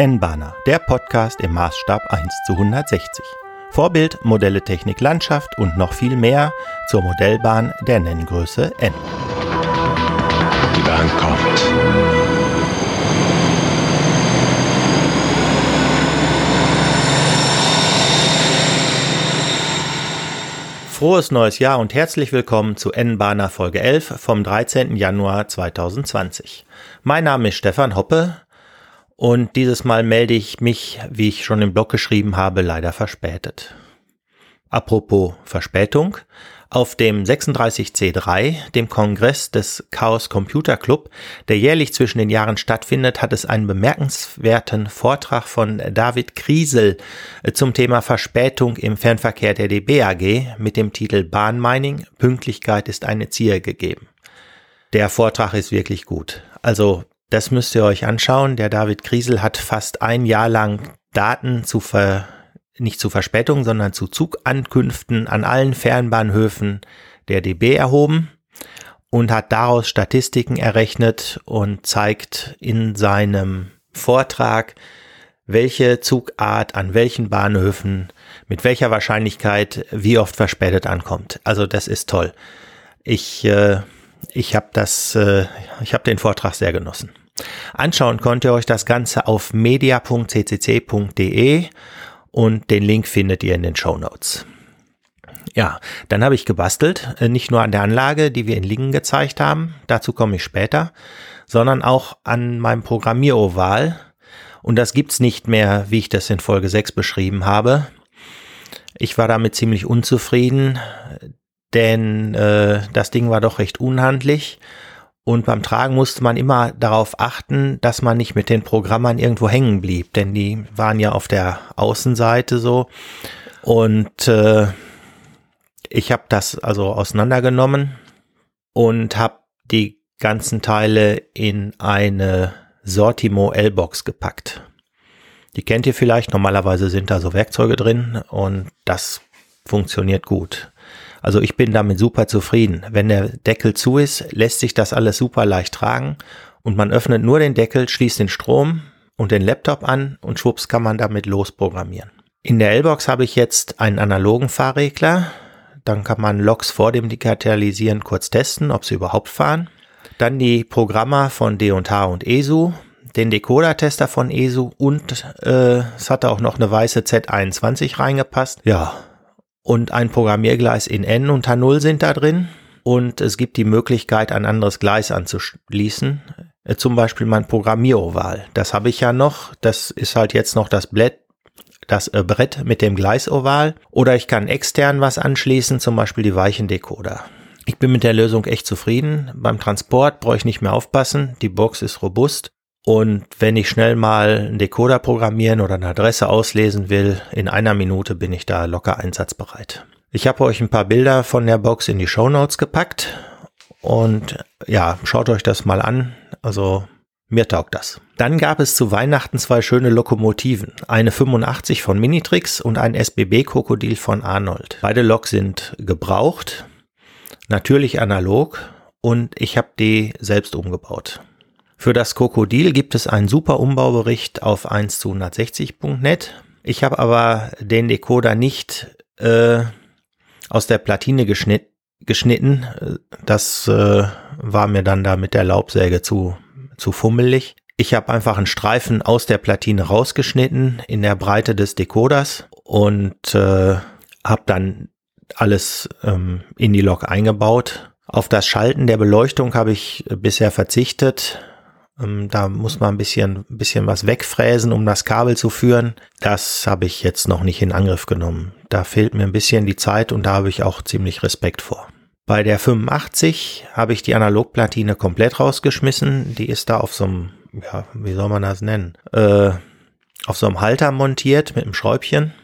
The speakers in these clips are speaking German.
N-Bahner, der Podcast im Maßstab 1 zu 160. Vorbild, Modelle Technik Landschaft und noch viel mehr zur Modellbahn der Nenngröße N. Die Bahn kommt. Frohes neues Jahr und herzlich willkommen zu N-Bahner Folge 11 vom 13. Januar 2020. Mein Name ist Stefan Hoppe und dieses Mal melde ich mich, wie ich schon im Blog geschrieben habe, leider verspätet. Apropos Verspätung. Auf dem 36C3, dem Kongress des Chaos Computer Club, der jährlich zwischen den Jahren stattfindet, hat es einen bemerkenswerten Vortrag von David Kriesel äh, zum Thema Verspätung im Fernverkehr der DBAG mit dem Titel Bahnmining, Pünktlichkeit ist eine Zier gegeben. Der Vortrag ist wirklich gut. Also das müsst ihr euch anschauen. Der David Kriesel hat fast ein Jahr lang Daten zu ver, nicht zu Verspätungen, sondern zu Zugankünften an allen Fernbahnhöfen der DB erhoben und hat daraus Statistiken errechnet und zeigt in seinem Vortrag, welche Zugart an welchen Bahnhöfen mit welcher Wahrscheinlichkeit wie oft verspätet ankommt. Also das ist toll. Ich äh, ich habe das, äh, ich habe den Vortrag sehr genossen. Anschauen könnt ihr euch das Ganze auf media.ccc.de und den Link findet ihr in den Show Notes. Ja, dann habe ich gebastelt, äh, nicht nur an der Anlage, die wir in Lingen gezeigt haben, dazu komme ich später, sondern auch an meinem Programmieroval. Und das gibt's nicht mehr, wie ich das in Folge 6 beschrieben habe. Ich war damit ziemlich unzufrieden denn äh, das Ding war doch recht unhandlich und beim Tragen musste man immer darauf achten, dass man nicht mit den Programmern irgendwo hängen blieb, denn die waren ja auf der Außenseite so und äh, ich habe das also auseinandergenommen und habe die ganzen Teile in eine Sortimo L-Box gepackt. Die kennt ihr vielleicht, normalerweise sind da so Werkzeuge drin und das funktioniert gut. Also ich bin damit super zufrieden. Wenn der Deckel zu ist, lässt sich das alles super leicht tragen und man öffnet nur den Deckel, schließt den Strom und den Laptop an und schwupps kann man damit losprogrammieren. In der L-Box habe ich jetzt einen analogen Fahrregler. Dann kann man Logs vor dem Digitalisieren kurz testen, ob sie überhaupt fahren. Dann die Programmer von D&H und ESU, den Decoder-Tester von ESU und äh, es hatte auch noch eine weiße Z21 reingepasst. Ja, und ein Programmiergleis in N und H0 sind da drin. Und es gibt die Möglichkeit, ein anderes Gleis anzuschließen. Äh, zum Beispiel mein Programmieroval. Das habe ich ja noch. Das ist halt jetzt noch das Brett, das äh, Brett mit dem Gleisoval. Oder ich kann extern was anschließen, zum Beispiel die weichen Decoder. Ich bin mit der Lösung echt zufrieden. Beim Transport brauche ich nicht mehr aufpassen. Die Box ist robust und wenn ich schnell mal einen Decoder programmieren oder eine Adresse auslesen will, in einer Minute bin ich da locker einsatzbereit. Ich habe euch ein paar Bilder von der Box in die Show Notes gepackt und ja, schaut euch das mal an. Also mir taugt das. Dann gab es zu Weihnachten zwei schöne Lokomotiven. Eine 85 von Minitrix und ein SBB-Krokodil von Arnold. Beide Lok sind gebraucht, natürlich analog und ich habe die selbst umgebaut. Für das Krokodil gibt es einen super Umbaubericht auf 1 zu 160.net. Ich habe aber den Decoder nicht äh, aus der Platine geschnitt, geschnitten. Das äh, war mir dann da mit der Laubsäge zu, zu fummelig. Ich habe einfach einen Streifen aus der Platine rausgeschnitten in der Breite des Decoders und äh, habe dann alles ähm, in die Lok eingebaut. Auf das Schalten der Beleuchtung habe ich bisher verzichtet. Ähm, da muss man ein bisschen, ein bisschen was wegfräsen, um das Kabel zu führen. Das habe ich jetzt noch nicht in Angriff genommen. Da fehlt mir ein bisschen die Zeit und da habe ich auch ziemlich Respekt vor. Bei der 85 habe ich die Analogplatine komplett rausgeschmissen. Die ist da auf so einem, ja, wie soll man das nennen? Äh, auf so einem Halter montiert mit einem Schräubchen.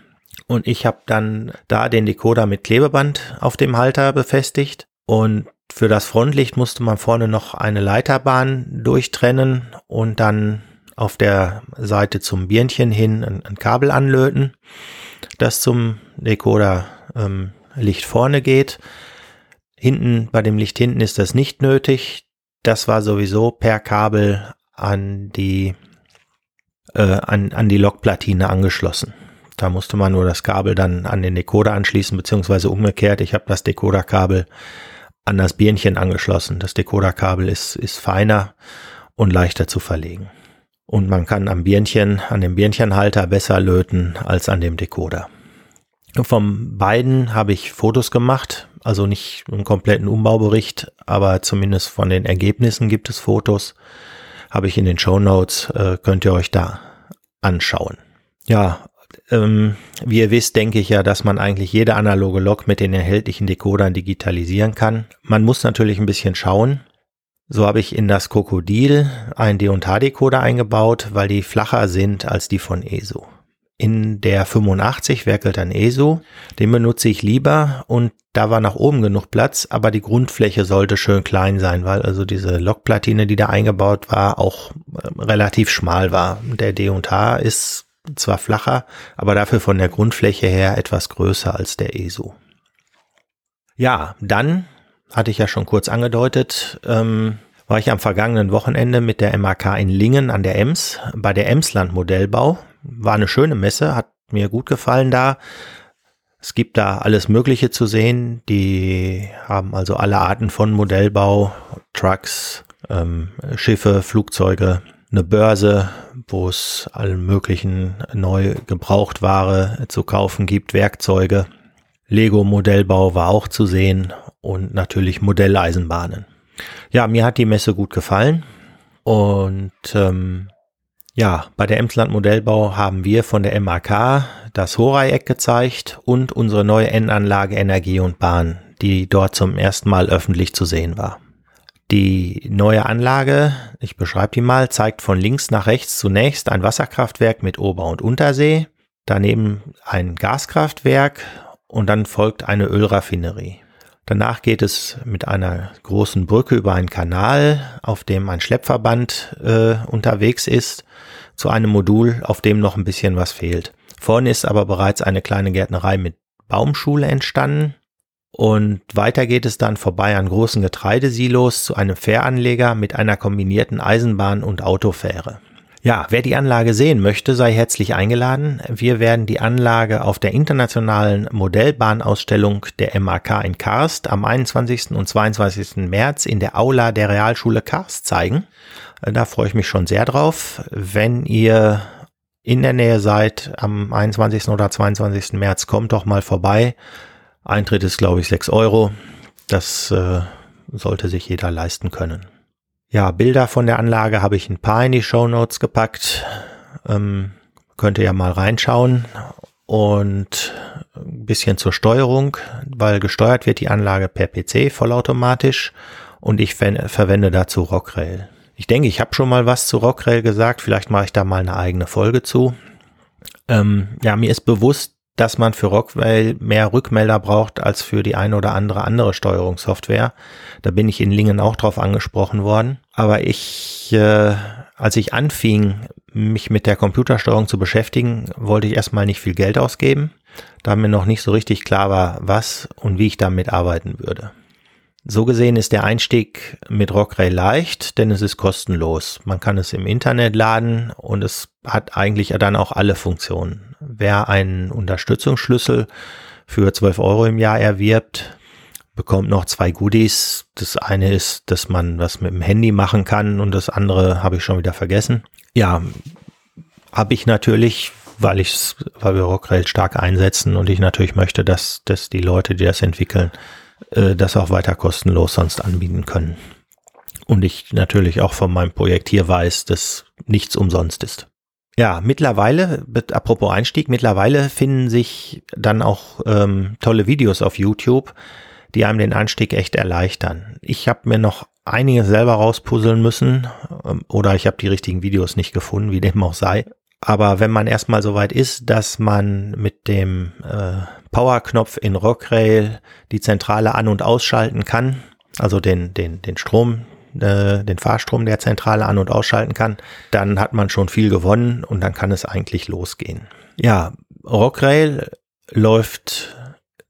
Und ich habe dann da den Decoder mit Klebeband auf dem Halter befestigt. Und für das Frontlicht musste man vorne noch eine Leiterbahn durchtrennen und dann auf der Seite zum Birnchen hin ein, ein Kabel anlöten, das zum Decoder ähm, Licht vorne geht. Hinten, bei dem Licht hinten ist das nicht nötig. Das war sowieso per Kabel an die äh, an, an die Lokplatine angeschlossen. Da musste man nur das Kabel dann an den Decoder anschließen, beziehungsweise umgekehrt. Ich habe das Decoderkabel an das Birnchen angeschlossen. Das Decoderkabel ist, ist feiner und leichter zu verlegen. Und man kann am Birnchen, an dem Birnchenhalter besser löten als an dem Decoder. Vom beiden habe ich Fotos gemacht, also nicht einen kompletten Umbaubericht, aber zumindest von den Ergebnissen gibt es Fotos. Habe ich in den Show Notes, äh, könnt ihr euch da anschauen. Ja, ähm, wie ihr wisst, denke ich ja, dass man eigentlich jede analoge Lok mit den erhältlichen Decodern digitalisieren kann. Man muss natürlich ein bisschen schauen. So habe ich in das Krokodil einen D&H-Decoder eingebaut, weil die flacher sind als die von ESO. In der 85 werkelt ein ESO, den benutze ich lieber und da war nach oben genug Platz, aber die Grundfläche sollte schön klein sein, weil also diese Lokplatine, die da eingebaut war, auch äh, relativ schmal war. Der D&H ist zwar flacher, aber dafür von der Grundfläche her etwas größer als der ESO. Ja, dann hatte ich ja schon kurz angedeutet, ähm, war ich am vergangenen Wochenende mit der MAK in Lingen an der Ems bei der Emsland Modellbau. War eine schöne Messe, hat mir gut gefallen da. Es gibt da alles Mögliche zu sehen. Die haben also alle Arten von Modellbau, Trucks, ähm, Schiffe, Flugzeuge, eine Börse, wo es allen möglichen neu Gebrauchtware zu kaufen gibt, Werkzeuge. Lego-Modellbau war auch zu sehen und natürlich Modelleisenbahnen. Ja, mir hat die Messe gut gefallen und ähm, ja, bei der Emsland Modellbau haben wir von der MAK das Horeieck gezeigt und unsere neue N-Anlage Energie und Bahn, die dort zum ersten Mal öffentlich zu sehen war. Die neue Anlage, ich beschreibe die mal, zeigt von links nach rechts zunächst ein Wasserkraftwerk mit Ober- und Untersee, daneben ein Gaskraftwerk und dann folgt eine Ölraffinerie. Danach geht es mit einer großen Brücke über einen Kanal, auf dem ein Schleppverband äh, unterwegs ist, zu einem Modul, auf dem noch ein bisschen was fehlt. Vorne ist aber bereits eine kleine Gärtnerei mit Baumschule entstanden und weiter geht es dann vorbei an großen Getreidesilos zu einem Fähranleger mit einer kombinierten Eisenbahn- und Autofähre. Ja, wer die Anlage sehen möchte, sei herzlich eingeladen. Wir werden die Anlage auf der internationalen Modellbahnausstellung der MAK in Karst am 21. und 22. März in der Aula der Realschule Karst zeigen. Da freue ich mich schon sehr drauf. Wenn ihr in der Nähe seid am 21. oder 22. März, kommt doch mal vorbei. Eintritt ist, glaube ich, sechs Euro. Das äh, sollte sich jeder leisten können. Ja, Bilder von der Anlage habe ich ein paar in die Show Notes gepackt. Ähm, könnt ihr ja mal reinschauen. Und ein bisschen zur Steuerung, weil gesteuert wird die Anlage per PC vollautomatisch und ich verwende dazu Rockrail. Ich denke, ich habe schon mal was zu Rockrail gesagt, vielleicht mache ich da mal eine eigene Folge zu. Ähm, ja, mir ist bewusst, dass man für Rockwell mehr Rückmelder braucht als für die eine oder andere andere Steuerungssoftware. Da bin ich in Lingen auch drauf angesprochen worden. Aber ich, äh, als ich anfing, mich mit der Computersteuerung zu beschäftigen, wollte ich erstmal nicht viel Geld ausgeben, da mir noch nicht so richtig klar war, was und wie ich damit arbeiten würde. So gesehen ist der Einstieg mit Rockray leicht, denn es ist kostenlos. Man kann es im Internet laden und es hat eigentlich dann auch alle Funktionen. Wer einen Unterstützungsschlüssel für 12 Euro im Jahr erwirbt, bekommt noch zwei Goodies. Das eine ist, dass man was mit dem Handy machen kann und das andere habe ich schon wieder vergessen. Ja, habe ich natürlich, weil ich weil wir Rockrail stark einsetzen und ich natürlich möchte, dass, dass die Leute, die das entwickeln, äh, das auch weiter kostenlos sonst anbieten können. Und ich natürlich auch von meinem Projekt hier weiß, dass nichts umsonst ist. Ja, mittlerweile, apropos Einstieg, mittlerweile finden sich dann auch ähm, tolle Videos auf YouTube, die einem den Anstieg echt erleichtern. Ich habe mir noch einige selber rauspuzzeln müssen ähm, oder ich habe die richtigen Videos nicht gefunden, wie dem auch sei. Aber wenn man erstmal so weit ist, dass man mit dem äh, Powerknopf in Rockrail die Zentrale an- und ausschalten kann, also den, den, den Strom, äh, den Fahrstrom der Zentrale an- und ausschalten kann, dann hat man schon viel gewonnen und dann kann es eigentlich losgehen. Ja, Rockrail läuft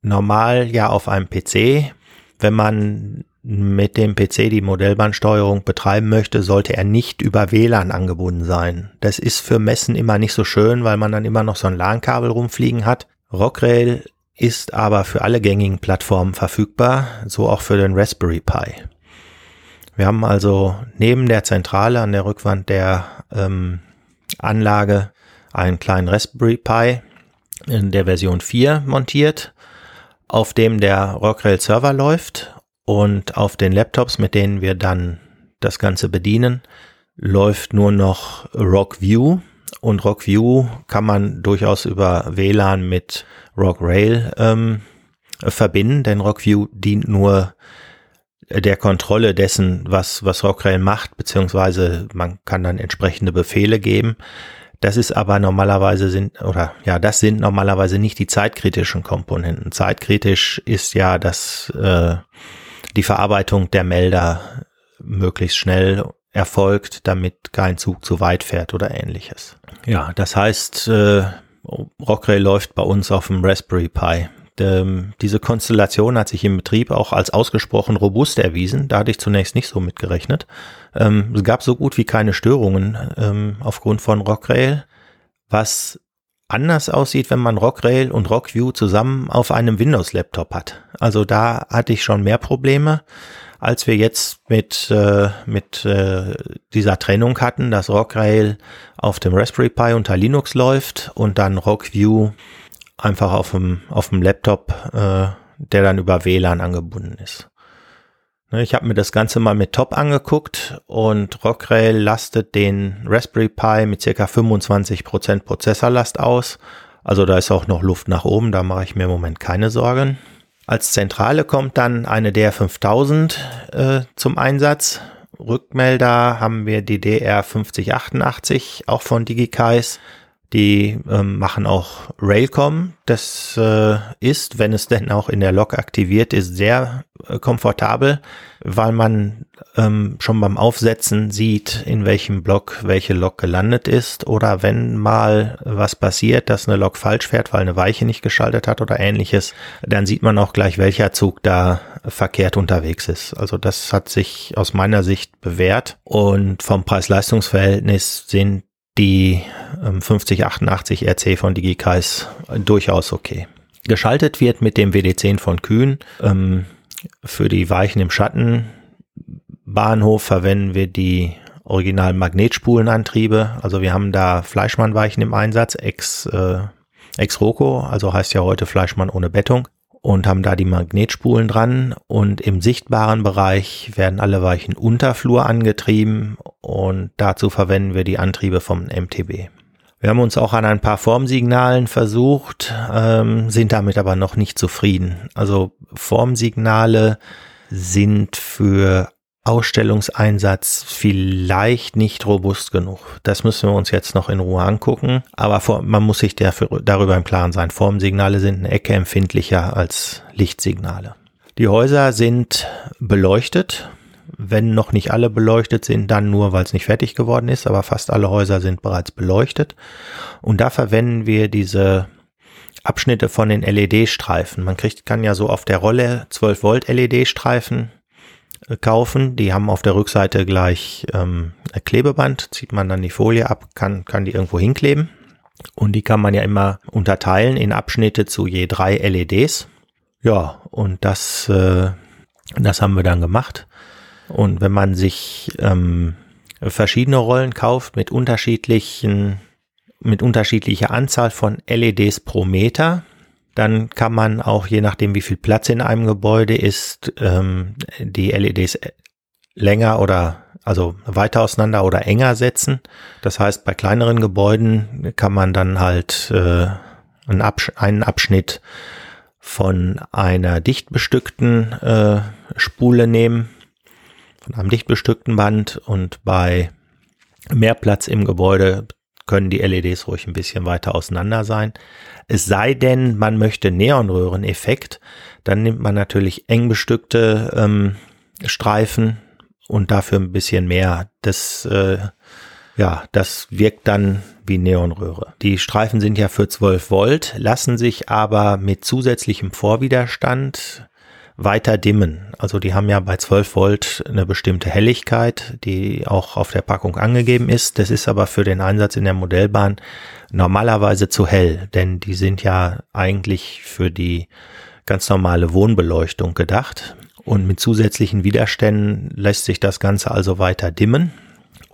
normal ja auf einem PC. Wenn man mit dem PC die Modellbahnsteuerung betreiben möchte, sollte er nicht über WLAN angebunden sein. Das ist für Messen immer nicht so schön, weil man dann immer noch so ein LAN-Kabel rumfliegen hat. Rockrail ist aber für alle gängigen Plattformen verfügbar, so auch für den Raspberry Pi. Wir haben also neben der Zentrale an der Rückwand der ähm, Anlage einen kleinen Raspberry Pi in der Version 4 montiert, auf dem der Rockrail Server läuft und auf den Laptops, mit denen wir dann das Ganze bedienen, läuft nur noch RockView. Und RockView kann man durchaus über WLAN mit RockRail ähm, verbinden, denn RockView dient nur der Kontrolle dessen, was, was Rockrail macht, beziehungsweise man kann dann entsprechende Befehle geben. Das ist aber normalerweise sind, oder ja, das sind normalerweise nicht die zeitkritischen Komponenten. Zeitkritisch ist ja, dass äh, die Verarbeitung der Melder möglichst schnell erfolgt, damit kein Zug zu weit fährt oder ähnliches. Ja, das heißt, äh, Rockrail läuft bei uns auf dem Raspberry Pi. Ähm, diese Konstellation hat sich im Betrieb auch als ausgesprochen robust erwiesen. Da hatte ich zunächst nicht so mitgerechnet. Ähm, es gab so gut wie keine Störungen ähm, aufgrund von Rockrail, was anders aussieht, wenn man Rockrail und Rockview zusammen auf einem Windows-Laptop hat. Also da hatte ich schon mehr Probleme, als wir jetzt mit, äh, mit äh, dieser Trennung hatten, dass Rockrail auf dem Raspberry Pi unter Linux läuft und dann Rockview einfach auf dem, auf dem Laptop, äh, der dann über WLAN angebunden ist. Ne, ich habe mir das Ganze mal mit Top angeguckt und Rockrail lastet den Raspberry Pi mit circa 25% Prozessorlast aus. Also da ist auch noch Luft nach oben, da mache ich mir im Moment keine Sorgen. Als Zentrale kommt dann eine DR5000 äh, zum Einsatz. Rückmelder haben wir die DR5088, auch von DigiKais. Die ähm, machen auch Railcom. Das äh, ist, wenn es denn auch in der Lok aktiviert ist, sehr äh, komfortabel, weil man ähm, schon beim Aufsetzen sieht, in welchem Block welche Lok gelandet ist. Oder wenn mal was passiert, dass eine Lok falsch fährt, weil eine Weiche nicht geschaltet hat oder ähnliches, dann sieht man auch gleich, welcher Zug da verkehrt unterwegs ist. Also das hat sich aus meiner Sicht bewährt. Und vom Preis-Leistungs-Verhältnis sind die ähm, 5088 RC von DigiKais durchaus okay. Geschaltet wird mit dem WD10 von Kühn. Ähm, für die Weichen im Schattenbahnhof verwenden wir die originalen Magnetspulenantriebe. Also wir haben da Fleischmann-Weichen im Einsatz, ex, äh, ex Roco, also heißt ja heute Fleischmann ohne Bettung und haben da die Magnetspulen dran und im sichtbaren Bereich werden alle Weichen Unterflur angetrieben und dazu verwenden wir die Antriebe vom MTB. Wir haben uns auch an ein paar Formsignalen versucht, ähm, sind damit aber noch nicht zufrieden. Also Formsignale sind für Ausstellungseinsatz vielleicht nicht robust genug. Das müssen wir uns jetzt noch in Ruhe angucken. Aber vor, man muss sich dafür, darüber im Klaren sein. Formsignale sind eine Ecke empfindlicher als Lichtsignale. Die Häuser sind beleuchtet. Wenn noch nicht alle beleuchtet sind, dann nur, weil es nicht fertig geworden ist. Aber fast alle Häuser sind bereits beleuchtet. Und da verwenden wir diese Abschnitte von den LED-Streifen. Man kriegt, kann ja so auf der Rolle 12 Volt LED-Streifen kaufen. Die haben auf der Rückseite gleich ähm, Klebeband, zieht man dann die Folie ab, kann, kann die irgendwo hinkleben. Und die kann man ja immer unterteilen in Abschnitte zu je drei LEDs. Ja, und das, äh, das haben wir dann gemacht. Und wenn man sich ähm, verschiedene Rollen kauft mit unterschiedlichen, mit unterschiedlicher Anzahl von LEDs pro Meter, dann kann man auch, je nachdem wie viel Platz in einem Gebäude ist, ähm, die LEDs länger oder also weiter auseinander oder enger setzen. Das heißt, bei kleineren Gebäuden kann man dann halt äh, einen, Absch einen Abschnitt von einer dicht bestückten äh, Spule nehmen, von einem dicht bestückten Band und bei mehr Platz im Gebäude können die LEDs ruhig ein bisschen weiter auseinander sein. Es sei denn, man möchte Neonröhreneffekt, dann nimmt man natürlich eng bestückte ähm, Streifen und dafür ein bisschen mehr. Das, äh, ja, das wirkt dann wie Neonröhre. Die Streifen sind ja für 12 Volt, lassen sich aber mit zusätzlichem Vorwiderstand weiter dimmen. Also die haben ja bei 12 Volt eine bestimmte Helligkeit, die auch auf der Packung angegeben ist. Das ist aber für den Einsatz in der Modellbahn normalerweise zu hell, denn die sind ja eigentlich für die ganz normale Wohnbeleuchtung gedacht. Und mit zusätzlichen Widerständen lässt sich das Ganze also weiter dimmen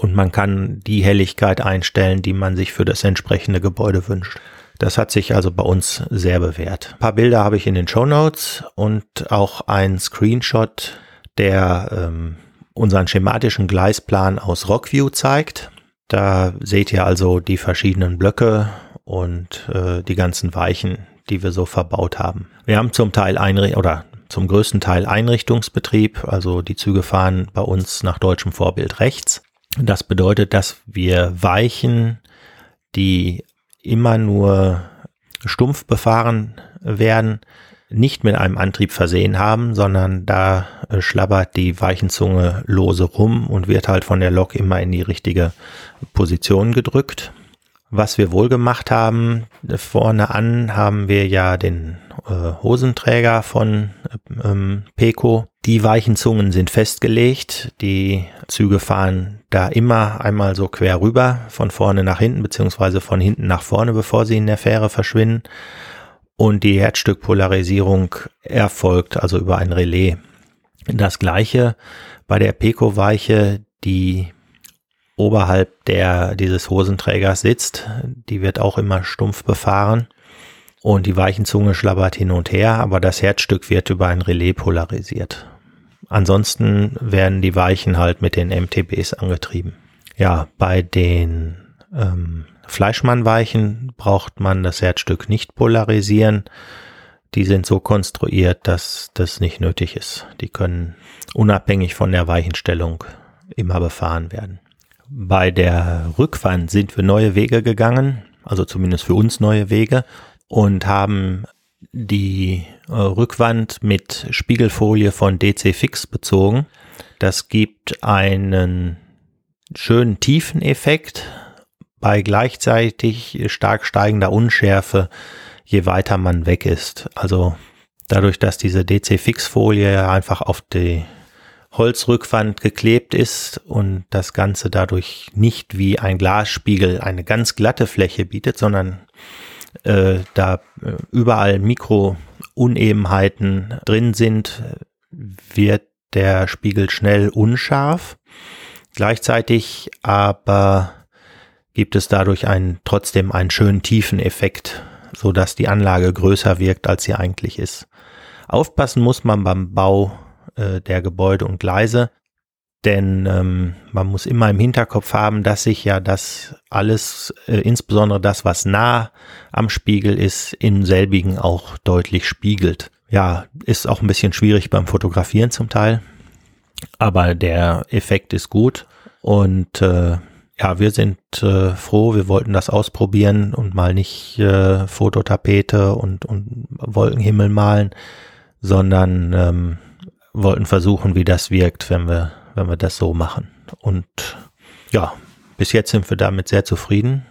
und man kann die Helligkeit einstellen, die man sich für das entsprechende Gebäude wünscht. Das hat sich also bei uns sehr bewährt. Ein paar Bilder habe ich in den Show Notes und auch ein Screenshot, der ähm, unseren schematischen Gleisplan aus Rockview zeigt. Da seht ihr also die verschiedenen Blöcke und äh, die ganzen Weichen, die wir so verbaut haben. Wir haben zum Teil Einricht oder zum größten Teil Einrichtungsbetrieb, also die Züge fahren bei uns nach deutschem Vorbild rechts. Das bedeutet, dass wir Weichen, die immer nur stumpf befahren werden, nicht mit einem Antrieb versehen haben, sondern da äh, schlabbert die Weichenzunge lose rum und wird halt von der Lok immer in die richtige Position gedrückt. Was wir wohl gemacht haben, vorne an haben wir ja den äh, Hosenträger von ähm, Peco. Die weichen Zungen sind festgelegt. Die Züge fahren da immer einmal so quer rüber, von vorne nach hinten, beziehungsweise von hinten nach vorne, bevor sie in der Fähre verschwinden. Und die Herzstückpolarisierung erfolgt also über ein Relais. Das gleiche bei der Peco-Weiche, die oberhalb der, dieses Hosenträgers sitzt. Die wird auch immer stumpf befahren und die Weichenzunge schlabbert hin und her, aber das Herzstück wird über ein Relais polarisiert. Ansonsten werden die Weichen halt mit den MTBs angetrieben. Ja, bei den ähm, Fleischmannweichen braucht man das Herzstück nicht polarisieren. Die sind so konstruiert, dass das nicht nötig ist. Die können unabhängig von der Weichenstellung immer befahren werden. Bei der Rückwand sind wir neue Wege gegangen, also zumindest für uns neue Wege und haben die äh, Rückwand mit Spiegelfolie von DC Fix bezogen. Das gibt einen schönen Tiefeneffekt bei gleichzeitig stark steigender Unschärfe, je weiter man weg ist. Also dadurch, dass diese DC Fix Folie einfach auf die Holzrückwand geklebt ist und das Ganze dadurch nicht wie ein Glasspiegel eine ganz glatte Fläche bietet, sondern äh, da äh, überall Mikrounebenheiten drin sind, wird der Spiegel schnell unscharf. Gleichzeitig aber gibt es dadurch einen, trotzdem einen schönen tiefen Effekt, so dass die Anlage größer wirkt, als sie eigentlich ist. Aufpassen muss man beim Bau äh, der Gebäude und Gleise. Denn ähm, man muss immer im Hinterkopf haben, dass sich ja das alles, äh, insbesondere das, was nah am Spiegel ist, im selbigen auch deutlich spiegelt. Ja, ist auch ein bisschen schwierig beim Fotografieren zum Teil, aber der Effekt ist gut und äh, ja, wir sind äh, froh, wir wollten das ausprobieren und mal nicht äh, Fototapete und, und Wolkenhimmel malen, sondern ähm, wollten versuchen, wie das wirkt, wenn wir, wenn wir das so machen. Und ja, bis jetzt sind wir damit sehr zufrieden.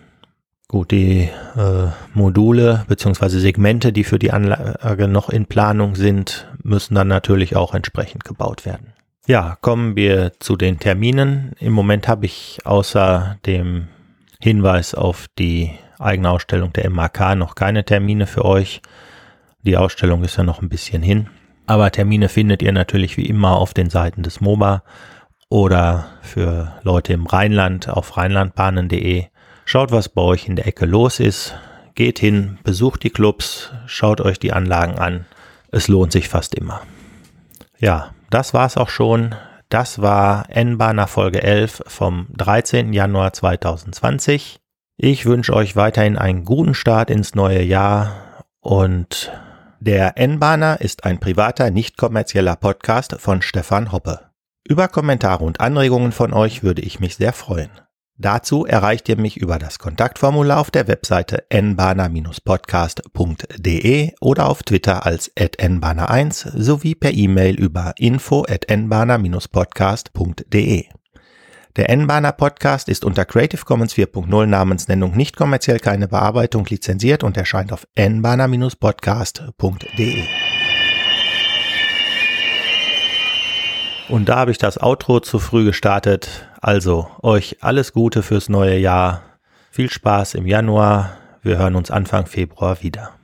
Gut, die äh, Module beziehungsweise Segmente, die für die Anlage noch in Planung sind, müssen dann natürlich auch entsprechend gebaut werden. Ja, kommen wir zu den Terminen. Im Moment habe ich außer dem Hinweis auf die eigene Ausstellung der MAK noch keine Termine für euch. Die Ausstellung ist ja noch ein bisschen hin. Aber Termine findet ihr natürlich wie immer auf den Seiten des MOBA oder für Leute im Rheinland auf rheinlandbahnen.de. Schaut, was bei euch in der Ecke los ist. Geht hin, besucht die Clubs, schaut euch die Anlagen an. Es lohnt sich fast immer. Ja, das war's auch schon. Das war N-Bahner Folge 11 vom 13. Januar 2020. Ich wünsche euch weiterhin einen guten Start ins neue Jahr und der N-Bahner ist ein privater, nicht kommerzieller Podcast von Stefan Hoppe. Über Kommentare und Anregungen von euch würde ich mich sehr freuen. Dazu erreicht ihr mich über das Kontaktformular auf der Webseite nbahner-podcast.de oder auf Twitter als nbahner1 sowie per E-Mail über info at nbahner-podcast.de. Der N-Bahner Podcast ist unter Creative Commons 4.0 Namensnennung nicht kommerziell keine Bearbeitung lizenziert und erscheint auf nbahner-podcast.de. Und da habe ich das Outro zu früh gestartet. Also euch alles Gute fürs neue Jahr. Viel Spaß im Januar. Wir hören uns Anfang Februar wieder.